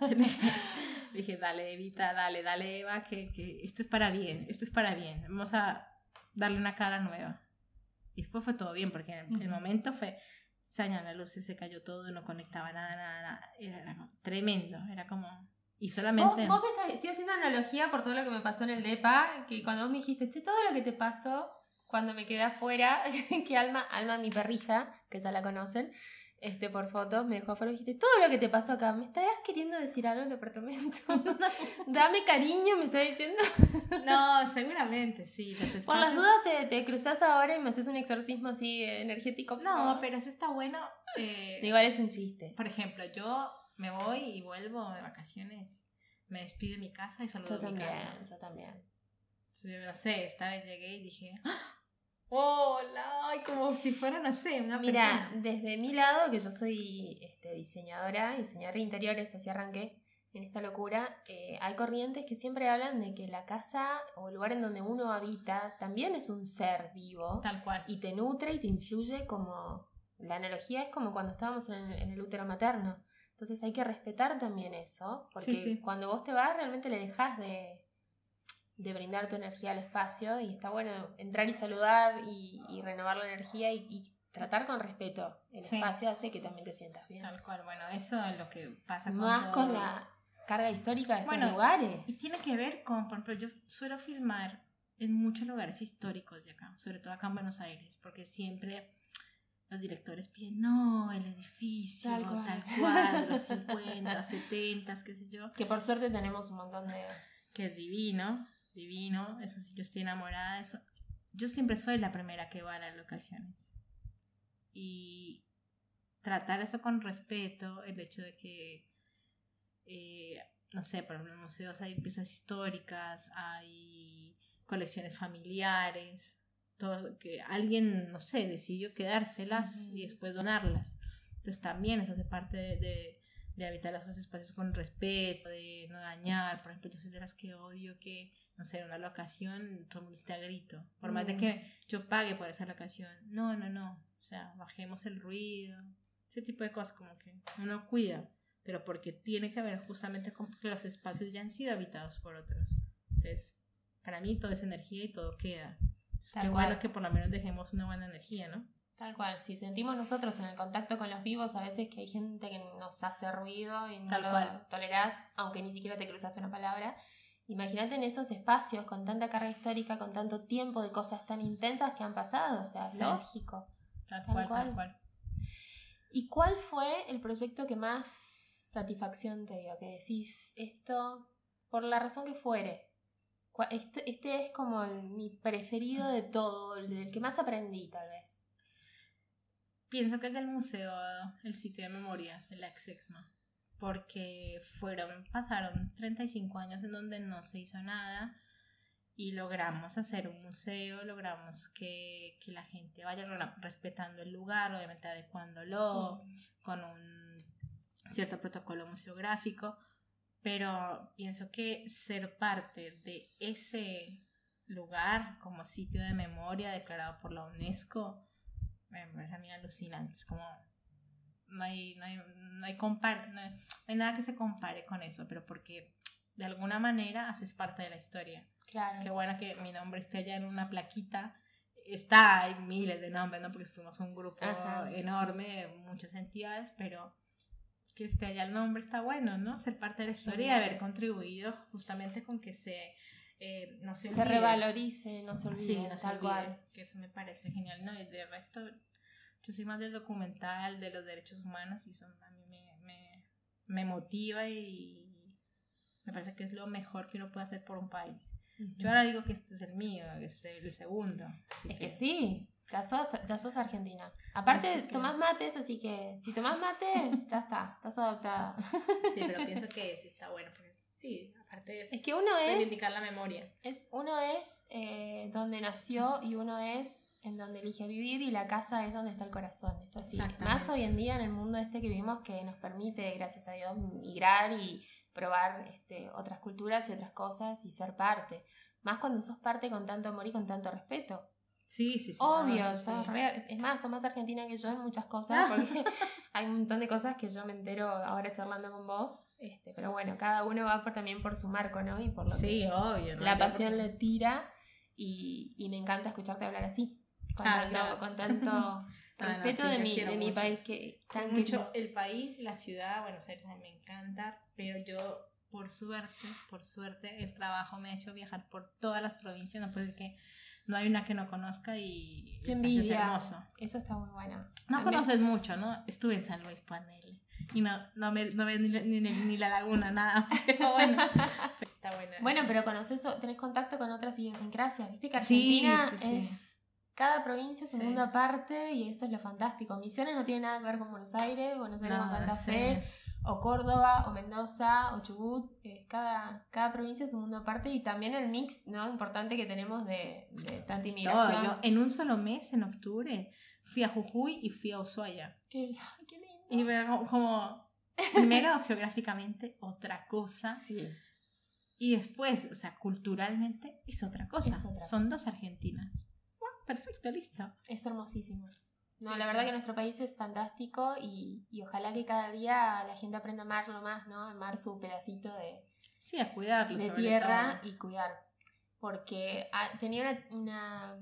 Dije, dale, Evita, dale, dale, Eva, que, que, esto es para bien, esto es para bien. Vamos a darle una cara nueva. Y después fue todo bien, porque en el, momento fue, se la luz, se cayó todo, no conectaba nada, nada, nada. Era, tremendo, era como... Y solamente... Vos, me estás, estoy haciendo analogía por todo lo que me pasó en el DEPA, que cuando vos me dijiste, che, todo lo que te pasó cuando me quedé afuera, que Alma, Alma, mi perrija, que ya la conocen, este, por fotos, me dejó afuera y dijiste, todo lo que te pasó acá, ¿me estarás queriendo decir algo en el departamento? Dame cariño, me está diciendo. no, seguramente, sí. Por las dudas te, te cruzas ahora y me haces un exorcismo así energético. No, pero eso está bueno. Eh, Igual es un chiste. Por ejemplo, yo me voy y vuelvo de vacaciones, me despido de mi casa y saludo a mi casa. Yo también. Yo no sé, esta vez llegué y dije, ¡Ah! Hola, ay, como si fuera, no sé, una Mira, desde mi lado, que yo soy este, diseñadora, diseñadora de interiores, así arranqué en esta locura, eh, hay corrientes que siempre hablan de que la casa o el lugar en donde uno habita también es un ser vivo. Tal cual. Y te nutre y te influye como... La analogía es como cuando estábamos en el, útero materno. Entonces hay que respetar también eso, porque cuando vos te vas realmente le dejas de, de brindar tu energía al espacio y está bueno entrar y saludar y, renovar la energía y, tratar con respeto el espacio hace que también te sientas bien. Tal cual, bueno, eso es lo que pasa con Más con la carga histórica de estos lugares. Y tiene que ver con, por ejemplo, yo suelo filmar en muchos lugares históricos de acá, sobre todo acá en Buenos Aires, porque siempre los directores piden, no, el edificio, tal cual, tal cual los 50, 70, qué sé yo. Que por suerte tenemos un montón de... Que es divino divino, eso sí, yo estoy enamorada de eso. Yo siempre soy la primera que va a las locaciones. Y tratar eso con respeto, el hecho de que, eh, no sé, por ejemplo, en museos hay piezas históricas, hay colecciones familiares, todo, que alguien, no sé, decidió quedárselas y después donarlas. Entonces también eso hace parte de, de habitar esos espacios con respeto, de no dañar. Por ejemplo, yo soy de las que odio que no sé, una locación, todo el mundo esté a grito. Por más de mm. que yo pague por esa locación. No, no, no. O sea, bajemos el ruido. Ese tipo de cosas como que uno cuida. Pero porque tiene que ver justamente con que los espacios ya han sido habitados por otros. Entonces, para mí toda esa energía y todo queda. Es que bueno que por lo menos dejemos una buena energía, ¿no? Tal cual, si sentimos nosotros en el contacto con los vivos, a veces que hay gente que nos hace ruido y no Tal lo cual. tolerás, aunque ni siquiera te cruzaste una palabra. Imagínate en esos espacios con tanta carga histórica, con tanto tiempo de cosas tan intensas que han pasado, o sea, Sí. lógico. Tal, Tal cual, cual. tal cual. ¿Y cuál fue el proyecto que más satisfacción te dio? Que decís esto, por la razón que fuere. Este, este es como el- mi preferido de todo, el que más aprendí, tal vez. Pienso que el del museo, el sitio de memoria de la ex-exma, porque fueron, pasaron 35 años en donde no se hizo nada y logramos hacer un museo, logramos que, que la gente vaya respetando el lugar, obviamente adecuándolo, con un cierto protocolo museográfico, pero pienso que ser parte de ese lugar como sitio de memoria declarado por la UNESCO me parece a mí alucinante. Es como. No hay, no hay, no hay, compar- no hay- hay nada que se compare con eso, pero porque de alguna manera haces parte de la historia. Claro. Qué bueno que mi nombre esté allá en una plaquita. Está, hay miles de nombres, ¿no? Porque fuimos un grupo Ajá. enorme muchas entidades, pero que esté allá el nombre está bueno, ¿no? Ser parte de la historia y haber contribuido justamente con que se. eh, no se, se revalorice, no se olvide, Sí, no se tal olvide, cual. Que eso me parece genial, ¿no? Y de resto, yo soy más del documental, de los derechos humanos, y eso a mí me, me, me motiva y me parece que es lo mejor que uno puede hacer por un país. Yo ahora digo que este es el mío, que es el segundo. Es que sí, ya sos, ya sos argentina. Aparte, que- tomás mates, así que si tomás mate, ya está, estás adoptada. Sí, pero pienso que sí está bueno, porque es- sí, aparte es, Es que uno es, reivindicar la memoria. es uno es eh, donde nació y uno es en donde elige vivir y la casa es donde está el corazón. Es así. Más hoy en día en el mundo este que vivimos que nos permite, gracias a Dios, migrar y probar este, otras culturas y otras cosas y ser parte. Más cuando sos parte con tanto amor y con tanto respeto. Sí, sí, sí. Obvio, no, sí. sos re- es más, sos más argentina que yo en muchas cosas, porque hay un montón de cosas que yo me entero ahora charlando con vos, este, pero bueno, cada uno va por, también por su marco, ¿no? Y por lo Sí, que obvio. ¿no? la pasión le tira y, y me encanta escucharte hablar así, con Ah, tanto, gracias. con tanto no, respeto sí, de, mi, de mi país que tan mucho querido. el país, la ciudad, Buenos Aires me encanta, pero yo por suerte, por suerte, el trabajo me ha hecho viajar por todas las provincias, no puede ser que no hay una que no conozca y Qué me envidia. hermoso. Eso está muy bueno. No También- conoces mucho, ¿no? Estuve en San Luis Panel y no, no, me, no ves ni, la- ni, ni la laguna, nada. Pero bueno, está bueno. Bueno, eso. pero conoces, tenés contacto con otras idiosincrasias. Viste que Sí, Argentina sí, sí. es. Cada provincia es un Sí. mundo aparte y eso es lo fantástico. Misiones no tiene nada que ver con Buenos Aires, Buenos Aires No, con Santa sí. Fe, o Córdoba, o Mendoza, o Chubut. eh, cada, cada provincia es un mundo aparte y también el mix ¿no? importante que tenemos de, de tanta Todo, inmigración. yo en un solo mes, en octubre, fui a Jujuy y fui a Ushuaia. Qué, qué lindo. Y ver como, como, primero geográficamente, otra cosa. Sí. Y después, o sea, culturalmente es otra cosa. Es otra Son dos argentinas. Perfecto, listo. Es hermosísimo. No, Sí, la sí. verdad que nuestro país es fantástico y, y ojalá que cada día la gente aprenda a amarlo más, ¿no? Amar su pedacito de, Sí, a cuidarlo. de tierra y cuidar. Porque ah, tenía una, una,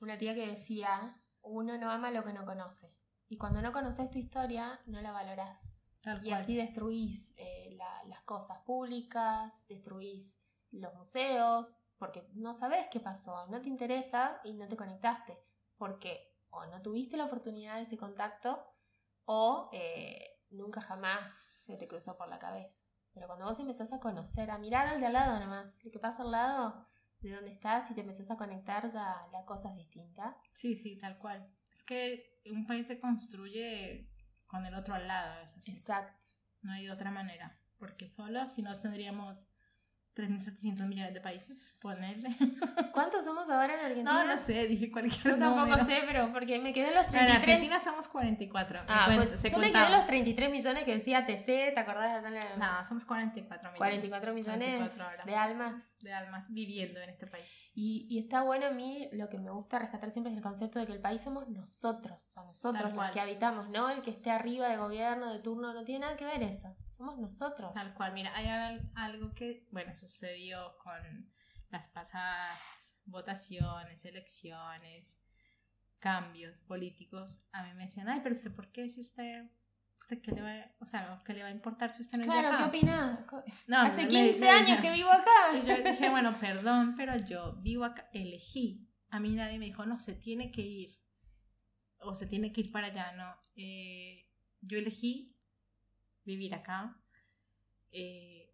una tía que decía, uno no ama lo que no conoce. Y cuando no conoces tu historia, no la valorás. Tal Y cual. así destruís eh, la- las cosas públicas, destruís los museos, porque no sabes qué pasó, no te interesa y no te conectaste. Porque o no tuviste la oportunidad de ese contacto o eh, nunca jamás se te cruzó por la cabeza. Pero cuando vos empezás a conocer, a mirar al de al lado nomás, lo que pasa al lado de donde estás y te empezás a conectar, ya la cosa es distinta. Sí, sí, tal cual. Es que un país se construye con el otro al lado, es así. Exacto. No hay otra manera. Porque solo, si no, tendríamos 3.700 millones de países. Ponerle. ¿Cuántos somos ahora en Argentina? No, no sé, dije cualquier Yo tampoco número. sé, pero porque me quedé en los Pero en 33. Argentina somos 44. me Ah, cuento, pues se yo me quedé contaba. en los 33 millones que decía TC, ¿te acordás de la... No, somos 44 millones. 44 millones 44 ahora. de almas. de almas viviendo en este país. Y, y está bueno a mí, lo que me gusta rescatar siempre es el concepto de que el país somos nosotros, o sea, nosotros Tal los cual. que habitamos, ¿no? El que esté arriba de gobierno, de turno, no tiene nada que ver eso. Somos nosotros. Tal cual, mira, hay al- algo que, bueno, sucedió con las pasadas votaciones, elecciones. cambios políticos, a mí me decían, ay, pero usted, ¿por qué si usted, usted qué le va, o sea, qué le va a importar si usted no es de Claro? ¿qué opinás? No, Hace me- 15 me- años que vivo acá. Y yo dije, bueno, perdón, pero yo vivo acá, elegí. A mí nadie me dijo, no, se tiene que ir. O se tiene que ir para allá, no. Eh, yo elegí vivir acá. Eh,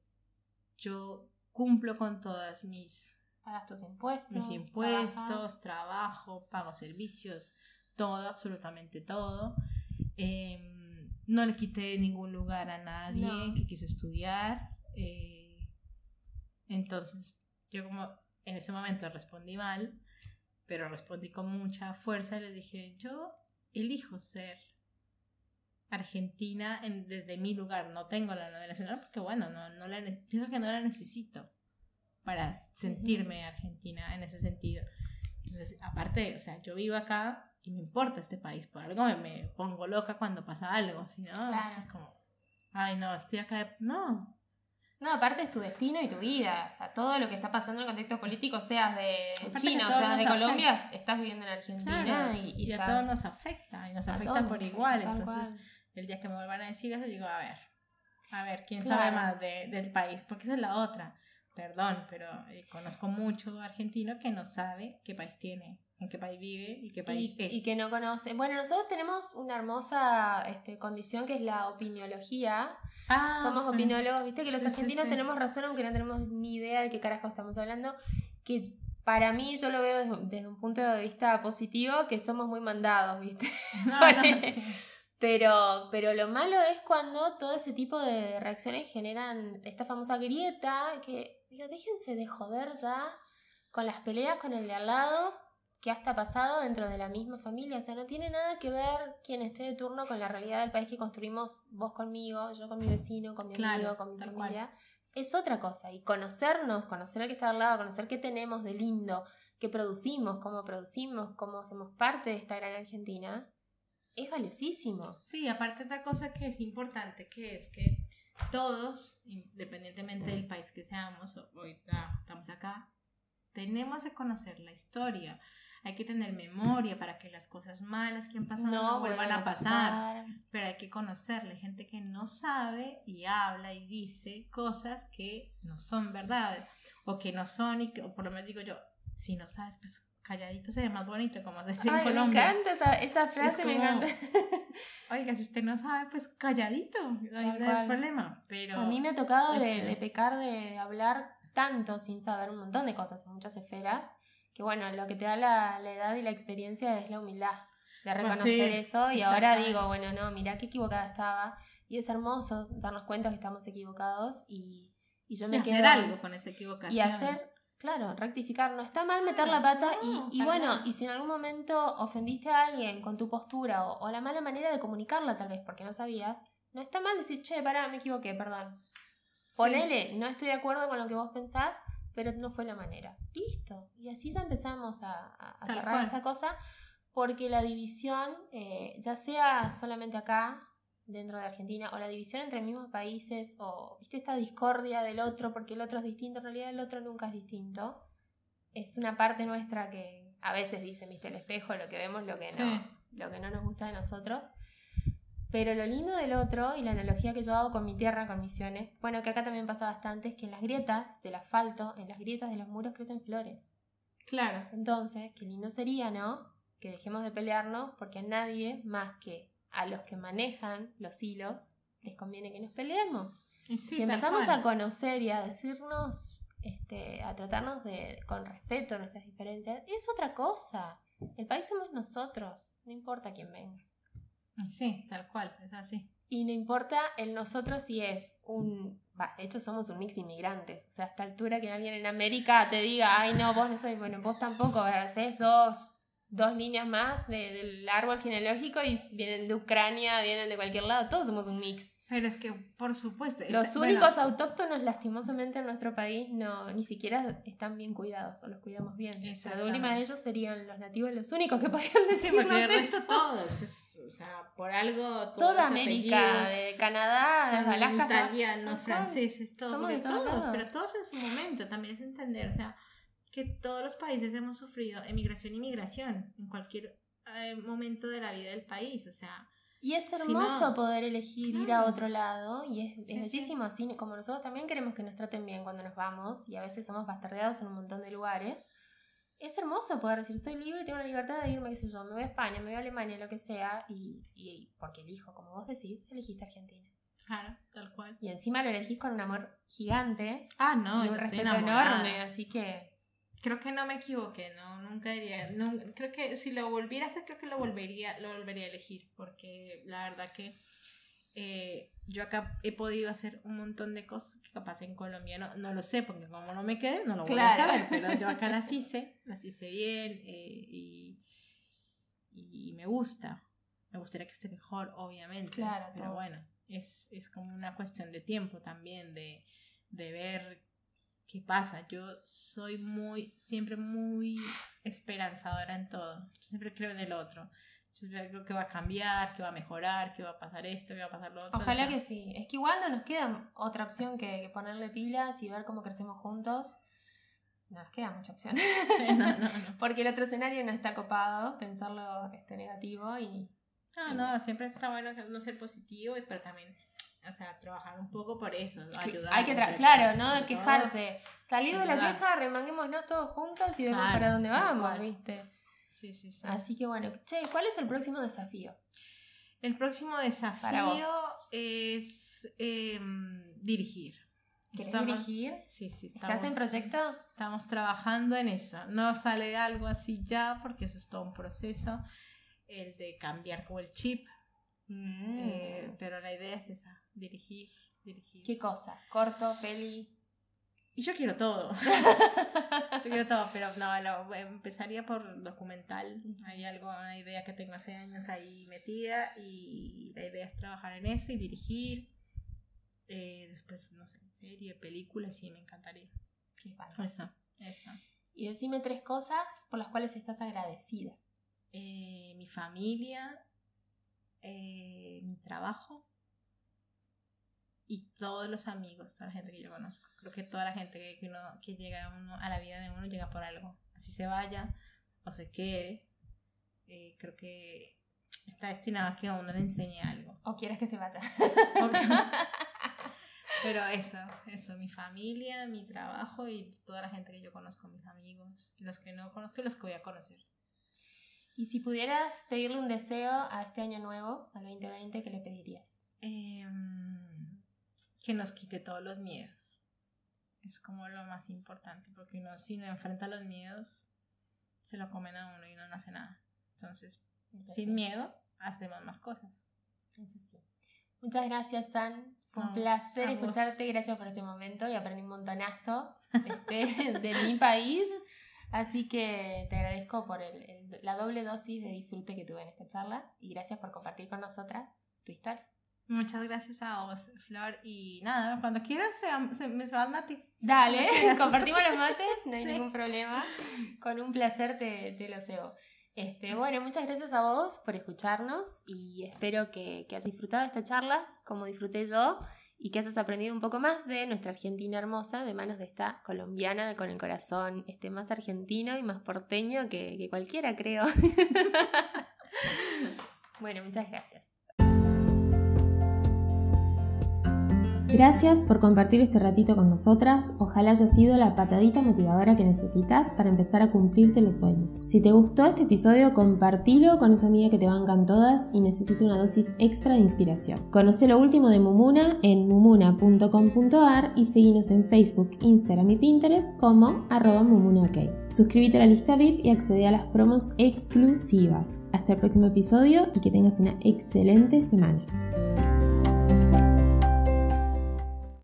yo cumplo con todas mis, Pagas tus impuestos. mis impuestos, trabajas. trabajo, pago servicios, todo, absolutamente todo. Eh, no le quité ningún lugar a nadie No. que quiso estudiar. eh, entonces, yo como en ese momento respondí mal, pero respondí con mucha fuerza y le dije, yo elijo ser argentina en- desde mi lugar, no tengo la nacional porque bueno, no, no la, pienso que no la necesito para sentirme argentina en ese sentido. Entonces, aparte, o sea, yo vivo acá y me importa este país, por algo me, me pongo loca cuando pasa algo, si no, Claro. es como, ay no, estoy acá, de- no, No, aparte es tu destino y tu vida. O sea, todo lo que está pasando en el contexto político, seas de Aparte China o seas de Colombia, estás viviendo en Argentina Claro, y, y, y a estás- todos nos afecta, y nos afecta por afecta, igual, entonces cual. El día que me vuelvan a decir eso, digo, a ver, a ver, ¿quién Claro. sabe más de- del país? Porque esa es la otra. Perdón, pero eh, conozco mucho argentino que no sabe qué país tiene, en qué país vive y qué país y, es. y que no conoce. Bueno, nosotros tenemos una hermosa este, condición que es la opiniología. Ah, Somos sí. opinólogos, viste que los Sí, argentinos sí. tenemos razón aunque no tenemos ni idea de qué carajo estamos hablando. Que para mí yo lo veo desde, desde un punto de vista positivo, que somos muy mandados, viste. No, no, sí. Pero, pero lo malo es cuando todo ese tipo de reacciones generan esta famosa grieta que, digo, déjense de joder ya con las peleas con el de al lado que hasta pasado dentro de la misma familia. O sea, no tiene nada que ver quien esté de turno con la realidad del país que construimos vos conmigo, yo con mi vecino, con mi Claro, amigo, con mi familia. Es otra cosa. Y conocernos, conocer al que está al lado, conocer qué tenemos de lindo, qué producimos, cómo producimos, cómo somos parte de esta gran Argentina, es valiosísimo. Sí, aparte otra cosa que es importante, que es que todos, independientemente del país que seamos, ahorita estamos acá, tenemos que conocer la historia. Hay que tener memoria para que las cosas malas que han pasado no, vuelvan a pasar. Pero hay que conocerla. Hay gente que no sabe y habla y dice cosas que no son verdad. O que no son, y que, o por lo menos digo yo, si no sabes, pues calladito se ve más bonito, como se dice en Ay, me Colombia. encanta esa, esa frase, Es me como- encanta. Oiga, si usted no sabe, pues calladito, no hay cual. problema. Pero A mí me ha tocado de, Ese. de pecar, de hablar tanto sin saber un montón de cosas en muchas esferas, que bueno, lo que te da la, la edad y la experiencia es la humildad de reconocer sí, eso y ahora digo, bueno, no, mirá qué equivocada estaba y es hermoso darnos cuenta que estamos equivocados y, y yo y me hacer quedo... algo con esa equivocación. Y hacer, claro, rectificar. No está mal meter la pata no, y, bueno, y si en algún momento ofendiste a alguien con tu postura o, o la mala manera de comunicarla tal vez porque no sabías, no está mal decir, che, pará, me equivoqué, perdón. Ponele, no estoy de acuerdo con lo que vos pensás, pero no fue la manera. Listo. Y así ya empezamos a, cerrar cual. esta cosa porque la división, eh, ya sea solamente acá, dentro de Argentina, o la división entre mismos países, o viste esta discordia del otro porque el otro es distinto, en realidad el otro nunca es distinto. Es una parte nuestra que a veces dice, viste, el espejo, lo que vemos, lo que no, Sí. lo que no nos gusta de nosotros. Pero lo lindo del otro, y la analogía que yo hago con mi tierra, con misiones, bueno, que acá también pasa bastante, es que en las grietas del asfalto, en las grietas de los muros crecen flores. Claro. Entonces, qué lindo sería, ¿no? Que dejemos de pelearnos porque a nadie más que a los que manejan los hilos les conviene que nos peleemos. Sí, si empezamos a conocer y a decirnos, este, a tratarnos de, con respeto nuestras diferencias, es otra cosa. El país somos nosotros, no importa quién venga. Sí, tal cual, es así. Y no importa el nosotros si es un... va, de hecho, somos un mix de inmigrantes. O sea, a esta altura que alguien en América te diga, ay, no, vos no sois, bueno, vos tampoco, haces dos, dos líneas más de- del árbol genealógico y vienen de Ucrania, vienen de cualquier lado, todos somos un mix. Pero es que, por supuesto. es- Los bueno, únicos autóctonos, lastimosamente, en nuestro país no ni siquiera están bien cuidados o los cuidamos bien. Pero de Exactamente. última de ellos serían los nativos los únicos que podrían Sí, decirnos porque el eso. todos. es- o sea, por algo. todos Toda América, de Canadá, son desde Alaska. italianos, franceses, todos. Somos porque de todos todos, lados. pero todos en su momento. También es entender, o sea, que todos los países hemos sufrido emigración y migración en cualquier eh, momento de la vida del país, o sea... Y es Si hermoso no- poder elegir ir a Claro. otro lado y es, es Sí, bellísimo así como nosotros también queremos que nos traten bien cuando nos vamos y a veces somos bastardeados en un montón de lugares. Es hermoso poder decir, soy libre, tengo la libertad de irme, qué sé yo, me voy a España, me voy a Alemania, lo que sea, y, y porque elijo, como vos decís, elegiste Argentina. Claro, tal cual. Y encima lo elegís con un amor gigante Ah, no, y un respeto enamorada. enorme, así que Creo que no me equivoqué, no, nunca diría, no, creo que si lo volviera a hacer, creo que lo volvería, lo volvería a elegir, porque la verdad que eh, yo acá he podido hacer un montón de cosas que capaz en Colombia no, no lo sé, porque como no me quedé, no lo voy a saber, pero yo acá las hice, las hice bien eh, y, y me gusta, me gustaría que esté mejor, obviamente, Claro, pero todos. bueno, es, es como una cuestión de tiempo también, de, de ver qué pasa. Yo soy muy, siempre muy esperanzadora en todo. Yo siempre creo en el otro. Siempre creo que va a cambiar, que va a mejorar, que va a pasar esto, que va a pasar lo otro. ojalá o sea, que sí. Es que igual no nos queda otra opción que, que ponerle pilas y ver cómo crecemos juntos. No nos queda mucha opción. sí, no, no, no. Porque el otro escenario no está copado, pensarlo este, negativo y No, no, siempre está bueno no ser positivo, y- pero también, o sea, trabajar un poco por eso, ayudar. hay que, claro, no quejarse, salir de la ayudar. queja, remanguémonos todos juntos y vemos Claro, para dónde vamos. Sí, sí, sí. Así que bueno, che, ¿cuál es el próximo desafío? El próximo desafío Para vos. es em, dirigir. ¿Querés Estamos- dirigir? Sí, sí. ¿Estás en proyecto? Estamos trabajando en eso. No sale algo así ya porque eso es todo un proceso. El de cambiar como el chip. Eh, pero la idea es esa. Dirigir, dirigir. Mm. ¿Qué cosa? ¿Corto, peli? Y yo quiero todo. yo quiero todo, pero no, lo- empezaría por documental. Hay algo, una idea que tengo hace años ahí metida y la idea es trabajar en eso y dirigir. Eh, después, no sé, serie, película, sí, me encantaría. Qué bárbaro. Eso, eso. Y decime tres cosas por las cuales estás agradecida. Eh, mi familia, eh, mi trabajo y todos los amigos, toda la gente que yo conozco. Creo que toda la gente que, uno, que llega a, uno, a la vida de uno llega por algo. Así se vaya o se quede, eh, creo que está destinado a que a uno le enseñe algo. ¿O quieres que se vaya? Pero eso, eso, mi familia, mi trabajo y toda la gente que yo conozco, mis amigos, los que no conozco y los que voy a conocer. Y si pudieras pedirle un deseo a este año nuevo, al 2020, ¿qué le pedirías? Em, que nos quite todos los miedos. Es como lo más importante, porque uno si no enfrenta los miedos, se lo comen a uno y uno no hace nada. Entonces, sin miedo, hacemos más cosas. eso sí. Muchas gracias, San. Fue un No, placer escucharte. Gracias por este momento y aprendí un montonazo este, de mi país. Así que te agradezco por el- el- la doble dosis de disfrute que tuve en esta charla y gracias por compartir con nosotras tu historia. Muchas gracias a vos, Flor. Y nada, cuando quieras se, se- me se va a Mati. Dale, compartimos los mates, no hay Sí. ningún problema. Con un placer te, te lo cebo. Este, bueno, muchas gracias a vos por escucharnos y espero que, que hayas disfrutado esta charla como disfruté yo y que hayas aprendido un poco más de nuestra Argentina hermosa de manos de esta colombiana con el corazón este, más argentino y más porteño que, que cualquiera, creo. bueno, muchas gracias. Gracias por compartir este ratito con nosotras. Ojalá haya sido la patadita motivadora que necesitas para empezar a cumplirte los sueños. Si te gustó este episodio, compartilo con esa amiga que te bancan todas y necesita una dosis extra de inspiración. Conoce lo último de Mumuna en mumuna.com.ar y seguinos en Facebook, Instagram y Pinterest como arroba mumunaok. Suscríbete a la lista VIP y accede a las promos exclusivas. Hasta el próximo episodio y que tengas una excelente semana.